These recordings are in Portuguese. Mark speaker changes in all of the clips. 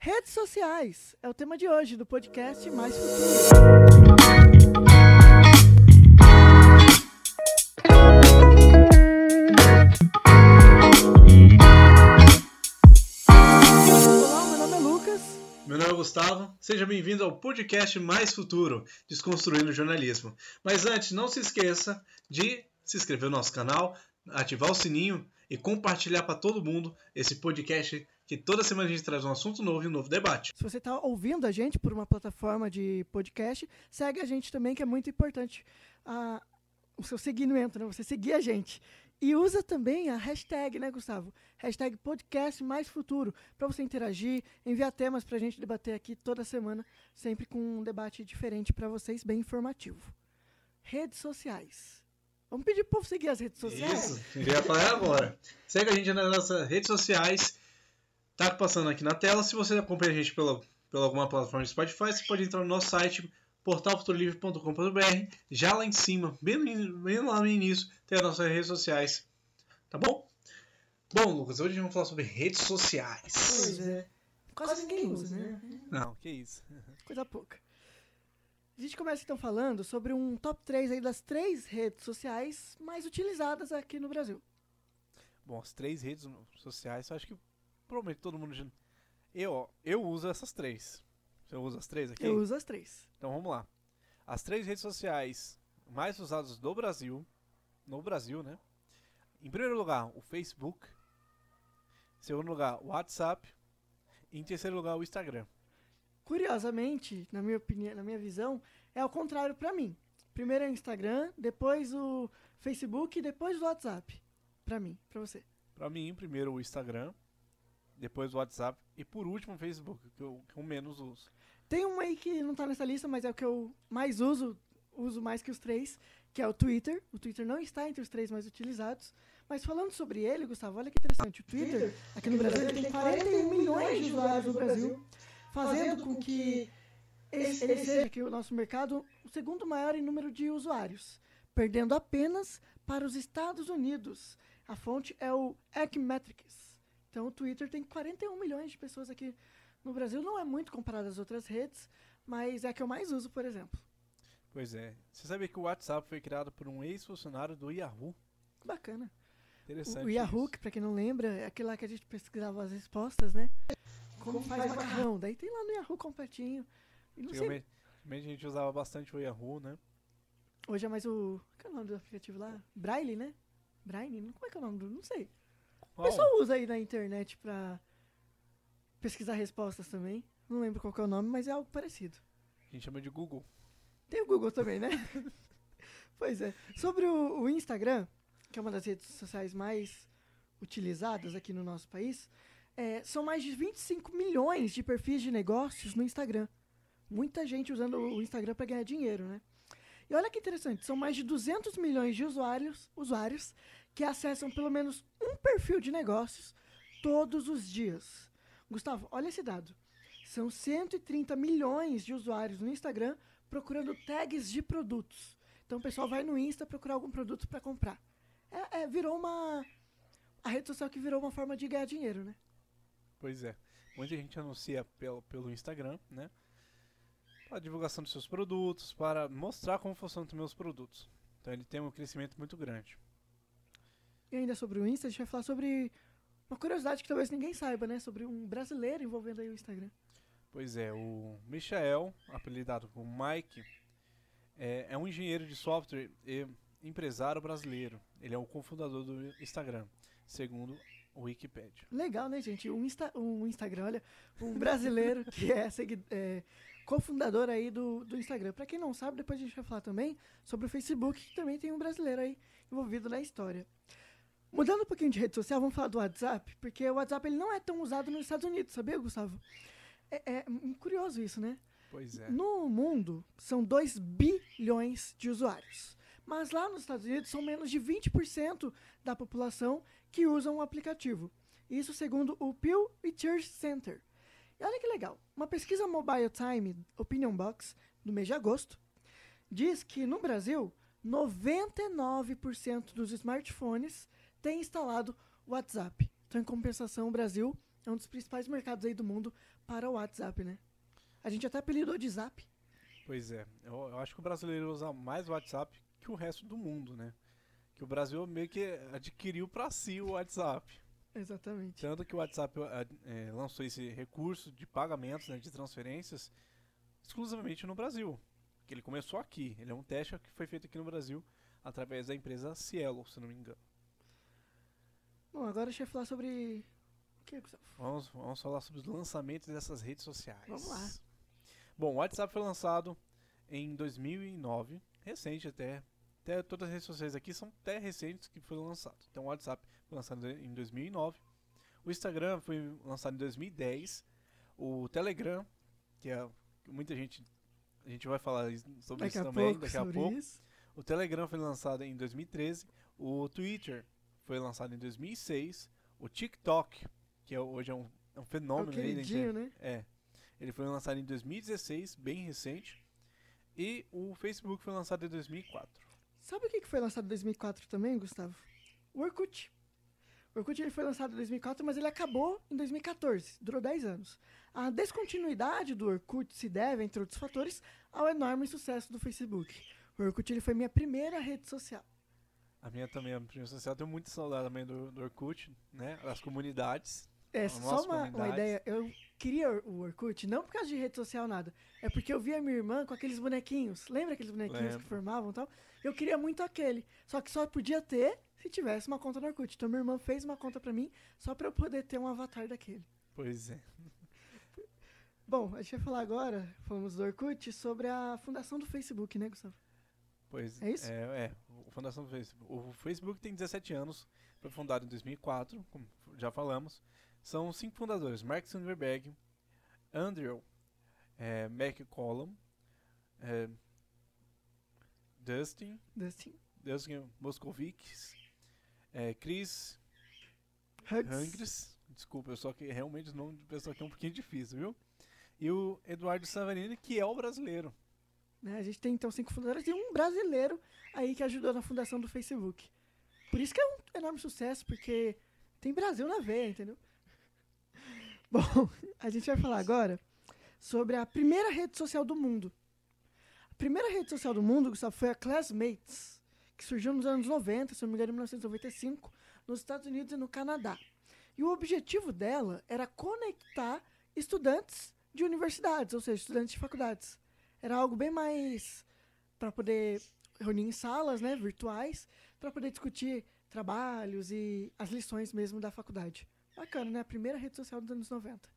Speaker 1: Redes sociais é o tema de hoje do podcast Mais Futuro. Olá, meu nome é Lucas.
Speaker 2: Meu nome é Gustavo, seja bem-vindo ao podcast Mais Futuro, Desconstruindo o Jornalismo. Mas antes, não se esqueça de se inscrever no nosso canal, ativar o sininho e compartilhar para todo mundo esse podcast que toda semana a gente traz um assunto novo e um novo debate.
Speaker 1: Se você está ouvindo a gente por uma plataforma de podcast, segue a gente também, que é muito importante ah, o seu seguimento, né? Você seguir a gente. E usa também a hashtag, né, Gustavo? Hashtag podcast mais futuro, para você interagir, enviar temas para a gente debater aqui toda semana, sempre com um debate diferente para vocês, bem informativo. Redes sociais. Vamos pedir para o povo seguir as redes sociais?
Speaker 2: Isso, eu ia falar agora. Segue a gente nas nossas redes sociais, tá passando aqui na tela. Se você acompanha a gente pela, pela alguma plataforma de Spotify, você pode entrar no nosso site portalfuturolivre.com.br. Já lá em cima, bem, bem lá no início, tem as nossas redes sociais. Tá bom? Bom, Lucas, hoje vamos falar sobre redes sociais.
Speaker 1: Pois é. Quase ninguém usa, né?
Speaker 2: Não,
Speaker 3: que isso.
Speaker 1: Coisa pouca. A gente começa então falando sobre um top 3 aí das três redes sociais mais utilizadas aqui no Brasil.
Speaker 3: Bom, as três redes sociais, eu acho que provavelmente todo mundo já... Eu, eu uso essas três. Você usa as três aqui?
Speaker 1: Eu uso as três.
Speaker 3: Então vamos lá. As três redes sociais mais usadas do Brasil, no Brasil, né? Em primeiro lugar, o Facebook. Em segundo lugar, o WhatsApp. E em terceiro lugar, o Instagram.
Speaker 1: Curiosamente, na minha opinião, na minha visão, é ao contrário pra mim. Primeiro é o Instagram, depois o Facebook depois o WhatsApp. Pra mim, pra você.
Speaker 3: Pra mim, primeiro o Instagram, depois o WhatsApp e por último o Facebook, que eu, que eu menos uso.
Speaker 1: Tem um aí que não tá nessa lista, mas é o que eu mais uso, uso mais que os três, que é o Twitter. O Twitter não está entre os três mais utilizados. Mas falando sobre ele, Gustavo, olha que interessante. O Twitter, aqui no Brasil, ele tem 41 milhões de usuários no Brasil, fazendo com que esse- ele seja aqui o nosso mercado o segundo maior em número de usuários, perdendo apenas para os Estados Unidos. A fonte é o Ecometrics. Então o Twitter tem 41 milhões de pessoas aqui no Brasil. Não é muito comparado às outras redes, mas é a que eu mais uso, por exemplo.
Speaker 3: Pois é. Você sabia que o WhatsApp foi criado por um ex-funcionário do Yahoo?
Speaker 1: Bacana.
Speaker 3: Interessante.
Speaker 1: O, o Yahoo,
Speaker 3: isso.
Speaker 1: que pra quem não lembra, é aquele lá que a gente pesquisava as respostas, né? Como faz macarrão. Daí tem lá no Yahoo completinho. E não sei,
Speaker 3: a gente usava bastante o Yahoo, né?
Speaker 1: hoje é mais o... Qual é o nome do aplicativo lá? Braille, né? Braille? Como é que é o nome do... Não sei. O pessoal usa aí na internet pra pesquisar respostas também. Não lembro qual que é o nome, mas é algo parecido.
Speaker 3: A gente chama de Google.
Speaker 1: Tem o Google também, né? pois é. Sobre o, o Instagram, que é uma das redes sociais mais utilizadas aqui no nosso país, é, são mais de 25 milhões de perfis de negócios no Instagram. Muita gente usando o Instagram para ganhar dinheiro, né? E olha que interessante, são mais de 200 milhões de usuários, usuários que acessam pelo menos um perfil de negócios todos os dias. Gustavo, olha esse dado. São 130 milhões de usuários no Instagram procurando tags de produtos. Então o pessoal vai no Insta procurar algum produto para comprar. É, é, virou uma. A rede social que virou uma forma de ganhar dinheiro, né?
Speaker 3: Pois é. Muita gente anuncia pelo, pelo Instagram, né? Para divulgação dos seus produtos, para mostrar como funcionam os meus produtos. Então ele tem um crescimento muito grande.
Speaker 1: E ainda sobre o Insta, a gente vai falar sobre uma curiosidade que talvez ninguém saiba, né? Sobre um brasileiro envolvendo aí o Instagram.
Speaker 3: Pois é, o Michael, apelidado como Mike, é, é um engenheiro de software e empresário brasileiro. Ele é o cofundador do Instagram, segundo o Wikipedia.
Speaker 1: Legal, né, gente? Um, Insta, um Instagram, olha, um brasileiro que é, segui- é cofundador aí do, do Instagram. Pra quem não sabe, depois a gente vai falar também sobre o Facebook, que também tem um brasileiro aí envolvido na história. Mudando um pouquinho de rede social, vamos falar do WhatsApp, porque o WhatsApp ele não é tão usado nos Estados Unidos, sabia, Gustavo? É, é curioso isso, né?
Speaker 3: Pois é.
Speaker 1: No mundo, são 2 bilhões de usuários. Mas lá nos Estados Unidos, são menos de 20% da população que usam o aplicativo. Isso segundo o Pew Research Center. E olha que legal. Uma pesquisa Mobile Time Opinion Box, do mês de agosto, diz que no Brasil, 99% dos smartphones têm instalado WhatsApp. Então, em compensação, o Brasil é um dos principais mercados aí do mundo para o WhatsApp, né? A gente até apelidou de Zap.
Speaker 3: Pois é, eu, eu acho que o brasileiro usa mais WhatsApp que o resto do mundo, né? Que o Brasil meio que adquiriu para si o WhatsApp.
Speaker 1: Exatamente.
Speaker 3: Tanto que o WhatsApp é, lançou esse recurso de pagamentos, né, de transferências, exclusivamente no Brasil. Que ele começou aqui. Ele é um teste que foi feito aqui no Brasil através da empresa Cielo, se não me engano.
Speaker 1: Bom, agora deixa eu falar sobre. O que, Gustavo?
Speaker 3: Vamos, vamos falar sobre os lançamentos dessas redes sociais.
Speaker 1: Vamos lá.
Speaker 3: Bom, o WhatsApp foi lançado em 2009, recente até. Até todas as redes sociais aqui são até recentes que foi lançado. Então o WhatsApp foi lançado em 2009. O Instagram foi lançado em 2010. O Telegram, que é muita gente a gente vai falar sobre
Speaker 1: daqui
Speaker 3: isso também
Speaker 1: pouco,
Speaker 3: daqui a pouco.
Speaker 1: Isso.
Speaker 3: O Telegram foi lançado em 2013. O Twitter foi lançado em 2006. O TikTok, que é, hoje é um, é um
Speaker 1: É
Speaker 3: fenômeno aí
Speaker 1: queridinho,
Speaker 3: internet.
Speaker 1: né?
Speaker 3: É. Ele foi lançado em 2016, bem recente. E o Facebook foi lançado em 2004.
Speaker 1: Sabe o que foi lançado em 2004 também, Gustavo? O Orkut. O Orkut ele foi lançado em 2004, mas ele acabou em 2014. Durou 10 anos. A descontinuidade do Orkut se deve, entre outros fatores, ao enorme sucesso do Facebook. O Orkut ele foi minha primeira rede social.
Speaker 3: A minha também, a minha rede social, eu tenho muita saudade também do, do Orkut, né? Das comunidades.
Speaker 1: É,
Speaker 3: A
Speaker 1: só uma, uma ideia, eu queria o Orkut, não por causa de rede social, nada. É porque eu via minha irmã com aqueles bonequinhos. Lembra aqueles bonequinhos
Speaker 3: Lembro.
Speaker 1: que formavam e tal? Eu queria muito aquele. Só que só podia ter se tivesse uma conta no Orkut. Então minha irmã fez uma conta pra mim só pra eu poder ter um avatar daquele.
Speaker 3: Pois é.
Speaker 1: Bom, a gente vai falar agora, falamos do Orkut, sobre a fundação do Facebook, né, Gustavo?
Speaker 3: Pois
Speaker 1: É isso?
Speaker 3: É, é. O Fundação do Facebook. O Facebook tem 17 anos, foi fundado em 2004, como já falamos. São cinco fundadores: Mark Zuckerberg, Andrew é, McCollum, é, Dustin,
Speaker 1: Dustin.
Speaker 3: Dustin Moscovics, é, Chris
Speaker 1: Hugs.
Speaker 3: Hangres. Desculpa, eu só que realmente o nome de pessoa aqui é um pouquinho difícil, viu? E o Eduardo Savarini, que é o brasileiro.
Speaker 1: Né? A gente tem então cinco fundadores e um brasileiro aí que ajudou na fundação do Facebook. Por isso que é um enorme sucesso, porque tem Brasil na veia, entendeu? Bom, a gente vai falar agora sobre a primeira rede social do mundo. A primeira rede social do mundo, Gustavo, foi a Classmates, que surgiu nos anos 90, se não me engano, em 1995, nos Estados Unidos e no Canadá. E o objetivo dela era conectar estudantes de universidades, ou seja, estudantes de faculdades. Era algo bem mais para poder reunir em salas, né, virtuais, para poder discutir trabalhos e as lições mesmo da faculdade. Bacana, né? A primeira rede social dos anos 90.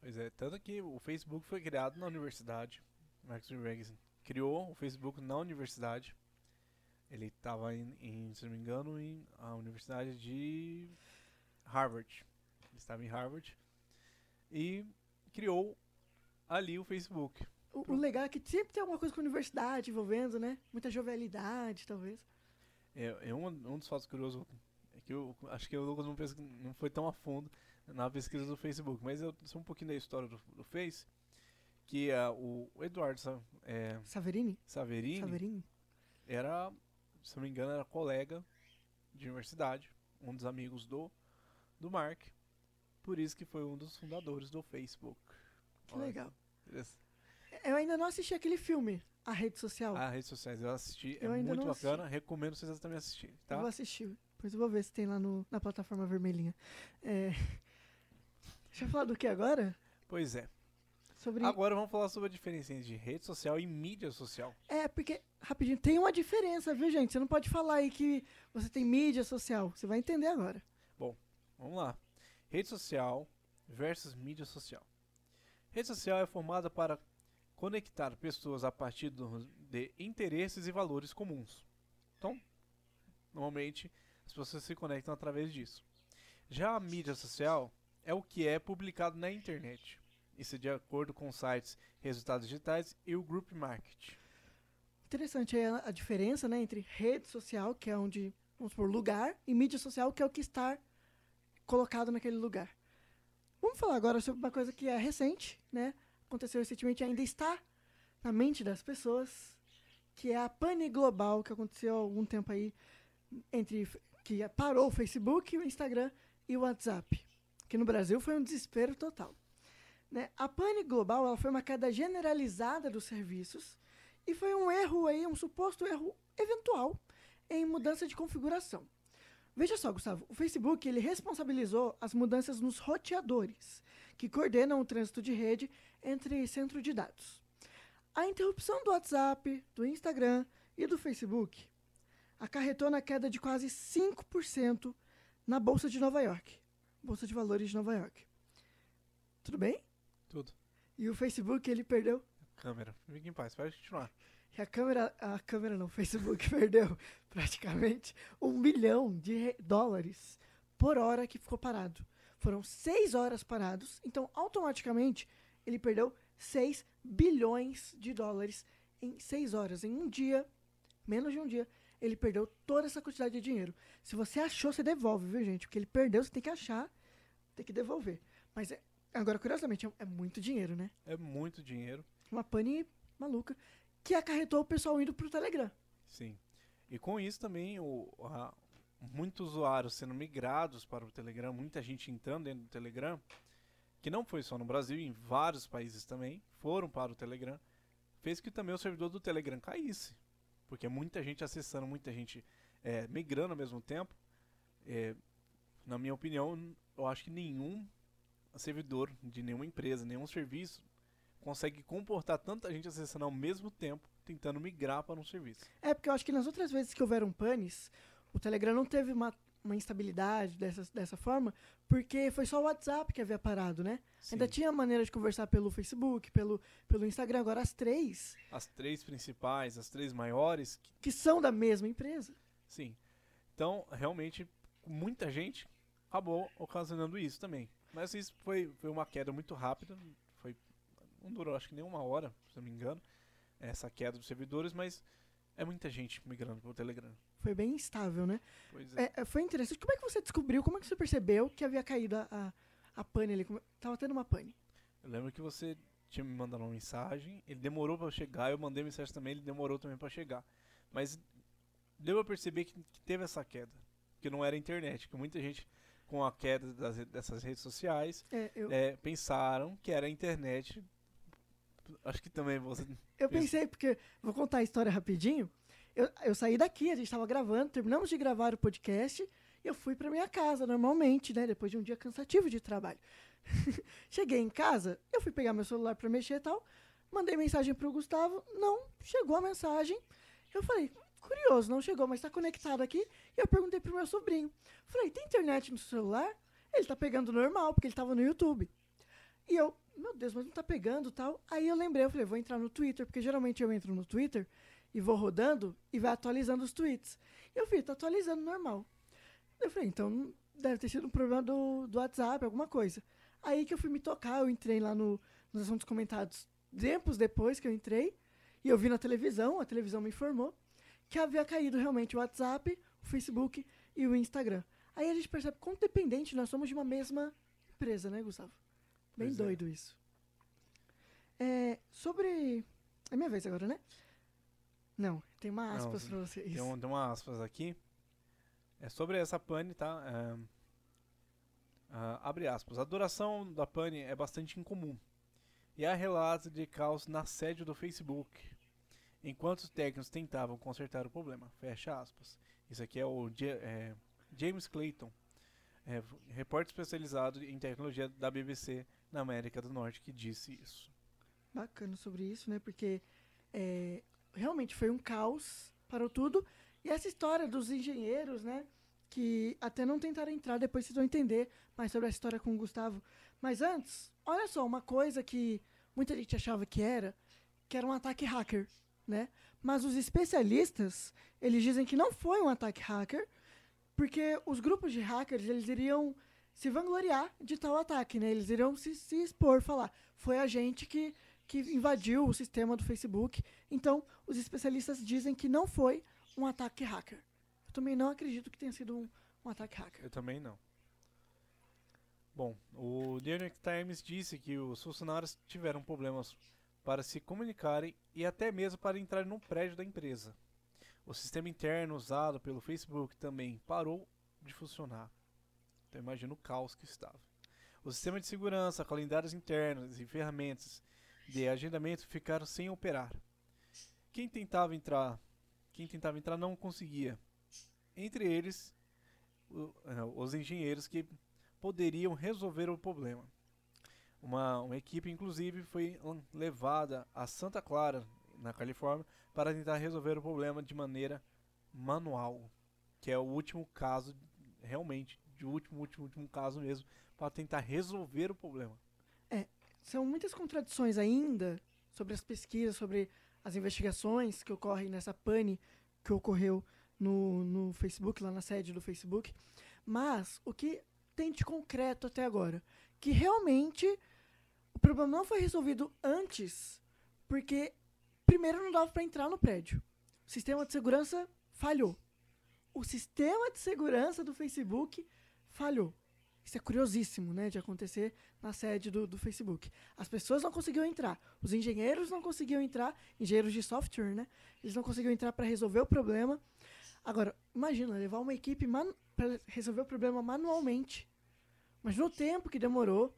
Speaker 3: Pois é, tanto que o Facebook foi criado na universidade. Mark Zuckerberg criou o Facebook na universidade. Ele estava em, em, se não me engano, em a universidade de Harvard. Ele estava em Harvard e criou ali o Facebook.
Speaker 1: O, o legal é que sempre tem alguma coisa com a universidade envolvendo, né? Muita jovialidade, talvez.
Speaker 3: É, é um, um dos fatos curiosos eu acho que o Lucas não, pes- não foi tão a fundo na pesquisa do Facebook, mas eu sei um pouquinho da história do, do Face, que é o Eduardo Sa- é,
Speaker 1: Saverini?
Speaker 3: Saverini
Speaker 1: Saverini?
Speaker 3: era, se não me engano, era colega de universidade, um dos amigos do, do Mark, por isso que foi um dos fundadores do Facebook.
Speaker 1: Que
Speaker 3: Olha,
Speaker 1: legal. Eu ainda não assisti aquele filme, A Rede Social.
Speaker 3: Ah, redes sociais, eu assisti,
Speaker 1: Eu
Speaker 3: é muito bacana, recomendo vocês também assistirem,
Speaker 1: Eu
Speaker 3: tá?
Speaker 1: vou assistir. Depois eu vou ver se tem lá no, na plataforma vermelhinha. É... Deixa eu falar do que agora?
Speaker 3: Pois é.
Speaker 1: Sobre.
Speaker 3: Agora vamos falar sobre a diferença entre rede social e mídia social.
Speaker 1: É, porque, rapidinho, tem uma diferença, viu, gente? Você não pode falar aí que você tem mídia social. Você vai entender agora.
Speaker 3: Vamos lá. Rede social versus mídia social. Rede social é formada para conectar pessoas a partir do- de interesses e valores comuns. Então, normalmente as pessoas se conectam através disso. Já a mídia social é o que é publicado na internet. Isso é de acordo com sites, resultados digitais e o group market.
Speaker 1: Interessante a, a diferença, né, entre rede social, que é onde, vamos supor, lugar, e mídia social, que é o que está colocado naquele lugar. Vamos falar agora sobre uma coisa que é recente, né? Aconteceu recentemente e ainda está na mente das pessoas, que é a pane global que aconteceu há algum tempo aí entre que parou o Facebook, o Instagram e o WhatsApp. que no Brasil foi um desespero total. Né? A pane global foi uma queda generalizada dos serviços e foi um erro aí, um suposto erro eventual em mudança de configuração. Veja só, Gustavo, o Facebook ele responsabilizou as mudanças nos roteadores, que coordenam o trânsito de rede entre centro de dados. A interrupção do WhatsApp, do Instagram e do Facebook acarretou na queda de quase 5% na Bolsa de Nova York. Bolsa de Valores de Nova York. Tudo bem?
Speaker 3: Tudo.
Speaker 1: E o Facebook, ele perdeu.
Speaker 3: Câmera. Fique em paz, pode continuar.
Speaker 1: E a câmera, a câmera não, o Facebook perdeu praticamente um milhão de re- dólares por hora que ficou parado. Foram seis horas parados, então automaticamente ele perdeu 6 bilhões de dólares em seis horas. Em um dia, menos de um dia, ele perdeu toda essa quantidade de dinheiro. Se você achou, você devolve, viu, gente? Porque ele perdeu, você tem que achar, tem que devolver. Mas é- agora, curiosamente, é, é muito dinheiro, né?
Speaker 3: É muito dinheiro.
Speaker 1: Uma pane maluca que acarretou o pessoal indo pro Telegram.
Speaker 3: Sim. E com isso também o, a- muitos usuários sendo migrados para o Telegram, muita gente entrando dentro do Telegram, que não foi só no Brasil, em vários países também, foram para o Telegram, fez que também o servidor do Telegram caísse. Porque muita gente acessando, muita gente é, migrando ao mesmo tempo. É, na minha opinião, eu acho que nenhum servidor de nenhuma empresa, nenhum serviço consegue comportar tanta gente acessando ao mesmo tempo, tentando migrar para um serviço.
Speaker 1: É, porque eu acho que nas outras vezes que houveram panes, o Telegram não teve uma, uma instabilidade dessa, dessa forma, porque foi só o WhatsApp que havia parado, né? Ainda
Speaker 3: Sim.
Speaker 1: tinha maneira de conversar pelo Facebook, pelo, pelo Instagram, agora as três,
Speaker 3: As três principais, as três maiores, que-
Speaker 1: que são da mesma empresa.
Speaker 3: sim. Então, realmente, muita gente acabou ocasionando isso também. Mas isso foi, foi uma queda muito rápida, foi, não durou acho que nem uma hora, se não me engano, essa queda dos servidores, mas é muita gente migrando para o Telegram.
Speaker 1: Foi bem instável, né?
Speaker 3: Pois é.
Speaker 1: É, é, foi interessante. Como é que você descobriu, como é que você percebeu que havia caído a, a, pane ali? Como- Tava tendo uma pane.
Speaker 3: Eu lembro que você tinha me mandado uma mensagem, ele demorou para chegar, eu mandei mensagem também, ele demorou também para chegar. Mas deu a perceber que, que teve essa queda, que não era a internet, que muita gente com a queda das dessas redes sociais
Speaker 1: É, eu,
Speaker 3: é, pensaram que era a internet. Acho que também você.
Speaker 1: Eu pensei, porque. Vou contar a história rapidinho. Eu, eu saí daqui, a gente tava gravando, terminamos de gravar o podcast eu fui pra minha casa, normalmente, né? Depois de um dia cansativo de trabalho. Cheguei em casa, eu fui pegar meu celular pra mexer e tal. Mandei mensagem pro Gustavo, não chegou a mensagem. Eu falei, curioso, não chegou, mas tá conectado aqui. E eu perguntei pro meu sobrinho. Falei, tem internet no celular? Ele tá pegando normal, porque ele tava no YouTube. E eu, meu Deus, mas não tá pegando tal. Aí eu lembrei, eu falei, vou entrar no Twitter, porque geralmente eu entro no Twitter e vou rodando e vai atualizando os tweets. Eu vi, tá atualizando normal. Eu falei, então deve ter sido um problema do, do WhatsApp, alguma coisa. Aí que eu fui me tocar, eu entrei lá no, nos assuntos comentados tempos depois que eu entrei, e eu vi na televisão, a televisão me informou, que havia caído realmente o WhatsApp, o Facebook e o Instagram. Aí a gente percebe quão dependente nós somos de uma mesma empresa, né, Gustavo? Bem
Speaker 3: Pois é.
Speaker 1: doido isso. É, sobre. É minha vez agora, né? Não, tem uma aspas pra você.
Speaker 3: Tem,
Speaker 1: Isso.
Speaker 3: um, tem uma aspas aqui. É sobre essa pane, tá? É, ah, abre aspas. A duração da pane é bastante incomum. E há relatos de caos na sede do Facebook, enquanto os técnicos tentavam consertar o problema. Fecha aspas. Isso aqui é o é, James Clayton, é, repórter especializado em tecnologia da BBC na América do Norte, que disse isso.
Speaker 1: Bacana sobre isso, né? Porque é, realmente foi um caos, parou tudo. E essa história dos engenheiros, né? Que até não tentaram entrar, depois vocês vão entender mais sobre a história com o Gustavo. Mas antes, olha só, uma coisa que muita gente achava que era, que era um ataque hacker, né? Mas os especialistas, eles dizem que não foi um ataque hacker, porque os grupos de hackers, eles iriam se vangloriar de tal ataque, né? Eles iriam se, se expor, falar, foi a gente que, que invadiu o sistema do Facebook. Então, os especialistas dizem que não foi um ataque hacker. Eu também não acredito que tenha sido um, um ataque hacker.
Speaker 3: Eu também não. Bom, o New York Times disse que os funcionários tiveram problemas para se comunicarem e até mesmo para entrar no prédio da empresa. O sistema interno usado pelo Facebook também parou de funcionar. Então imagina o caos que estava. O sistema de segurança, calendários internos e ferramentas de agendamento ficaram sem operar. Quem tentava entrar, quem tentava entrar não conseguia. Entre eles, eh, os engenheiros que poderiam resolver o problema. Uma, uma equipe, inclusive, foi levada a Santa Clara, na Califórnia, para tentar resolver o problema de maneira manual, que é o último caso, realmente, de último, último, último caso mesmo, para tentar resolver o problema.
Speaker 1: É, são muitas contradições ainda sobre as pesquisas, sobre as investigações que ocorrem nessa pane que ocorreu no, no Facebook, lá na sede do Facebook. Mas o que tem de concreto até agora? Que realmente o problema não foi resolvido antes, porque primeiro não dava para entrar no prédio. O sistema de segurança falhou. O sistema de segurança do Facebook falhou. Isso é curiosíssimo, né, de acontecer na sede do, do Facebook. As pessoas não conseguiam entrar, os engenheiros não conseguiam entrar, engenheiros de software, né, eles não conseguiam entrar para resolver o problema. Agora, imagina levar uma equipe para resolver o problema manualmente. Mas no tempo que demorou,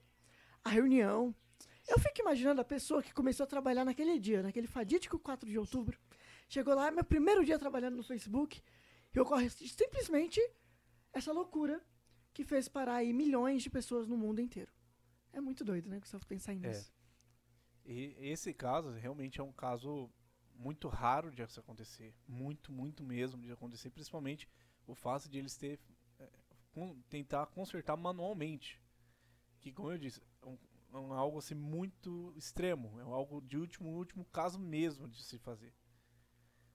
Speaker 1: a reunião. Eu fico imaginando a pessoa que começou a trabalhar naquele dia, naquele fadídico 4 de outubro. Chegou lá, meu primeiro dia trabalhando no Facebook, e ocorre simplesmente essa loucura que fez parar aí milhões de pessoas no mundo inteiro. É muito doido, né, Gustavo, pensar nisso.
Speaker 3: É. E esse caso realmente é um caso muito raro de acontecer. Muito, muito mesmo de acontecer, principalmente o fato de eles ter é, tentar consertar manualmente. Que, como eu disse, é, um, é um, algo assim muito extremo. É algo de último, último caso mesmo de se fazer.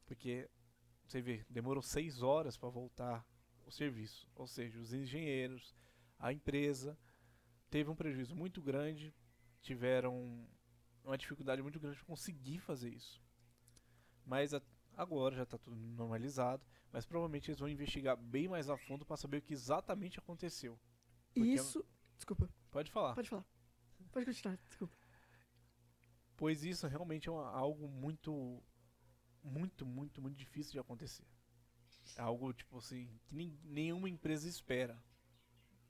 Speaker 3: Porque, você vê, demorou seis horas para voltar o serviço. Ou seja, os engenheiros, a empresa teve um prejuízo muito grande, tiveram uma dificuldade muito grande para conseguir fazer isso. Mas a, agora já está tudo normalizado, mas provavelmente eles vão investigar bem mais a fundo para saber o que exatamente aconteceu.
Speaker 1: Isso, desculpa.
Speaker 3: Pode falar.
Speaker 1: Pode falar. Pode continuar, desculpa.
Speaker 3: Pois isso realmente é uma, algo muito, muito, muito, muito difícil de acontecer. É algo, tipo assim, que nenhuma empresa espera.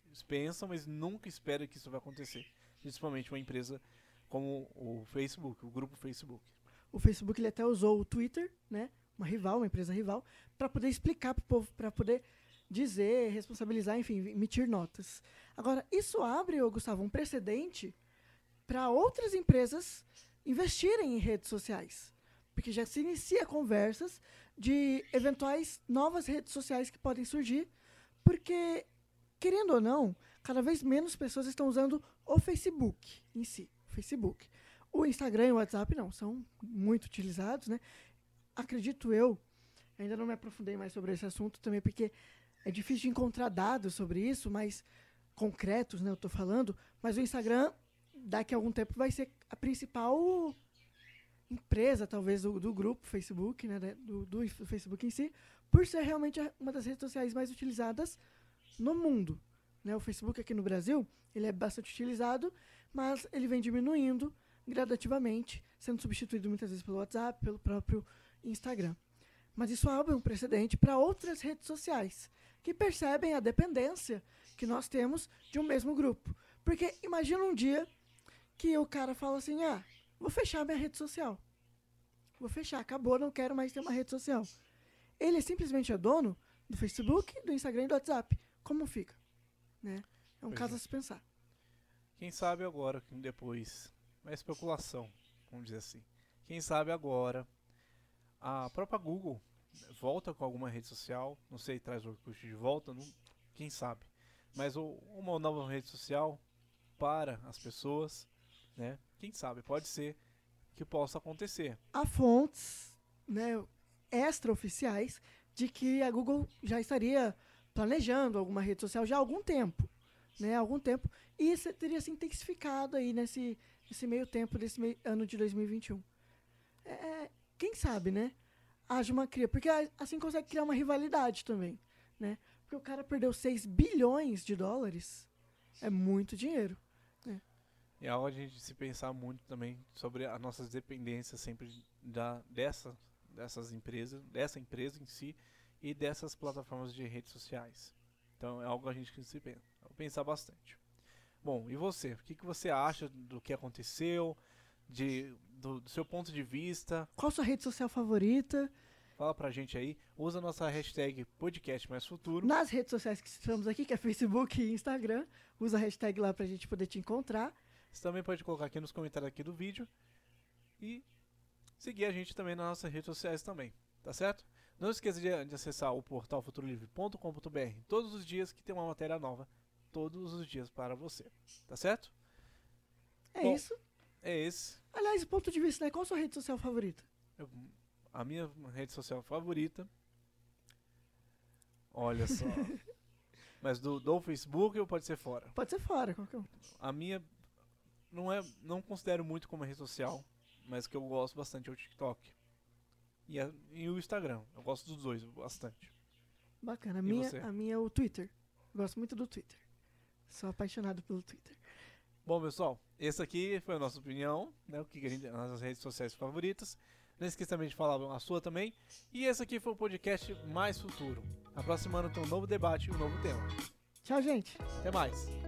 Speaker 3: Eles pensam, mas nunca espera que isso vai acontecer. Principalmente uma empresa como o Facebook, o grupo Facebook.
Speaker 1: O Facebook ele até usou o Twitter, né? Uma rival, uma empresa rival, para poder explicar para o povo, para poder dizer, responsabilizar, enfim, emitir notas. Agora, isso abre, Gustavo, um precedente para outras empresas investirem em redes sociais. Porque já se inicia conversas de eventuais novas redes sociais que podem surgir, porque, querendo ou não, cada vez menos pessoas estão usando o Facebook em si, Facebook. O Instagram e o WhatsApp não, são muito utilizados, né? Acredito eu, ainda não me aprofundei mais sobre esse assunto também, porque é difícil de encontrar dados sobre isso, mas concretos, né, eu estou falando, mas o Instagram daqui a algum tempo vai ser a principal empresa, talvez, do, do grupo Facebook, né, do, do, Facebook em si, por ser realmente uma das redes sociais mais utilizadas no mundo. Né? O Facebook aqui no Brasil, ele é bastante utilizado, mas ele vem diminuindo gradativamente, sendo substituído muitas vezes pelo WhatsApp, pelo próprio Instagram. Mas isso abre um precedente para outras redes sociais, que percebem a dependência que nós temos de um mesmo grupo. Porque imagina um dia que o cara fala assim, ah, Vou fechar minha rede social. Vou fechar, acabou, não quero mais ter uma rede social. Ele simplesmente é dono do Facebook, do Instagram e do WhatsApp. Como fica? Né? É um pois caso é. a se pensar.
Speaker 3: Quem sabe agora, depois. Uma especulação, vamos dizer assim. Quem sabe agora a própria Google volta com alguma rede social, não sei, traz o Orkut de volta, não, quem sabe. Mas uma nova rede social para as pessoas, né? Quem sabe, pode ser que possa acontecer.
Speaker 1: Há fontes né, extraoficiais de que a Google já estaria planejando alguma rede social já há algum tempo. Né, há algum tempo. E isso teria se intensificado aí nesse, nesse meio tempo desse meio, ano de 2021. É, quem sabe, né? Haja uma cria. Porque assim consegue criar uma rivalidade também. Né? Porque o cara perdeu 6 bilhões de dólares. É muito dinheiro.
Speaker 3: É algo a gente se pensar muito também sobre as nossas dependências sempre da, dessa, dessas empresas, dessa empresa em si e dessas plataformas de redes sociais. Então é algo a gente que se pensa, pensar bastante. Bom, e você? O que, que você acha do que aconteceu? De, do, do seu ponto de vista?
Speaker 1: Qual sua rede social favorita?
Speaker 3: Fala pra gente aí. Usa a nossa hashtag podcast mais futuro.
Speaker 1: Nas redes sociais que estamos aqui, que é Facebook e Instagram, usa a hashtag lá pra gente poder te encontrar.
Speaker 3: Você também pode colocar aqui nos comentários aqui do vídeo. E seguir a gente também nas nossas redes sociais também. Tá certo? Não esqueça de, de acessar o portal futurolivre.com.br todos os dias que tem uma matéria nova. Todos os dias para você. Tá certo?
Speaker 1: É
Speaker 3: Bom.
Speaker 1: isso.
Speaker 3: É esse.
Speaker 1: Aliás, ponto de vista, né? Qual a sua rede social favorita?
Speaker 3: Eu- a minha rede social favorita. Olha só. Mas do, do Facebook ou pode ser fora?
Speaker 1: Pode ser fora, qualquer um.
Speaker 3: A minha não é, não considero muito como rede social, mas que eu gosto bastante é o TikTok. E, a- e o Instagram. Eu gosto dos dois bastante.
Speaker 1: Bacana. A
Speaker 3: E
Speaker 1: minha,
Speaker 3: você?
Speaker 1: a minha é o Twitter. Gosto muito do Twitter. Sou apaixonado pelo Twitter.
Speaker 3: Bom, pessoal, essa aqui foi a nossa opinião, né? O que gente, as nossas redes sociais favoritas. Não esqueça também de falar a sua também. E esse aqui foi o podcast Mais Futuro. Na próxima semana tem um novo debate e um novo tema.
Speaker 1: Tchau, gente.
Speaker 3: Até mais!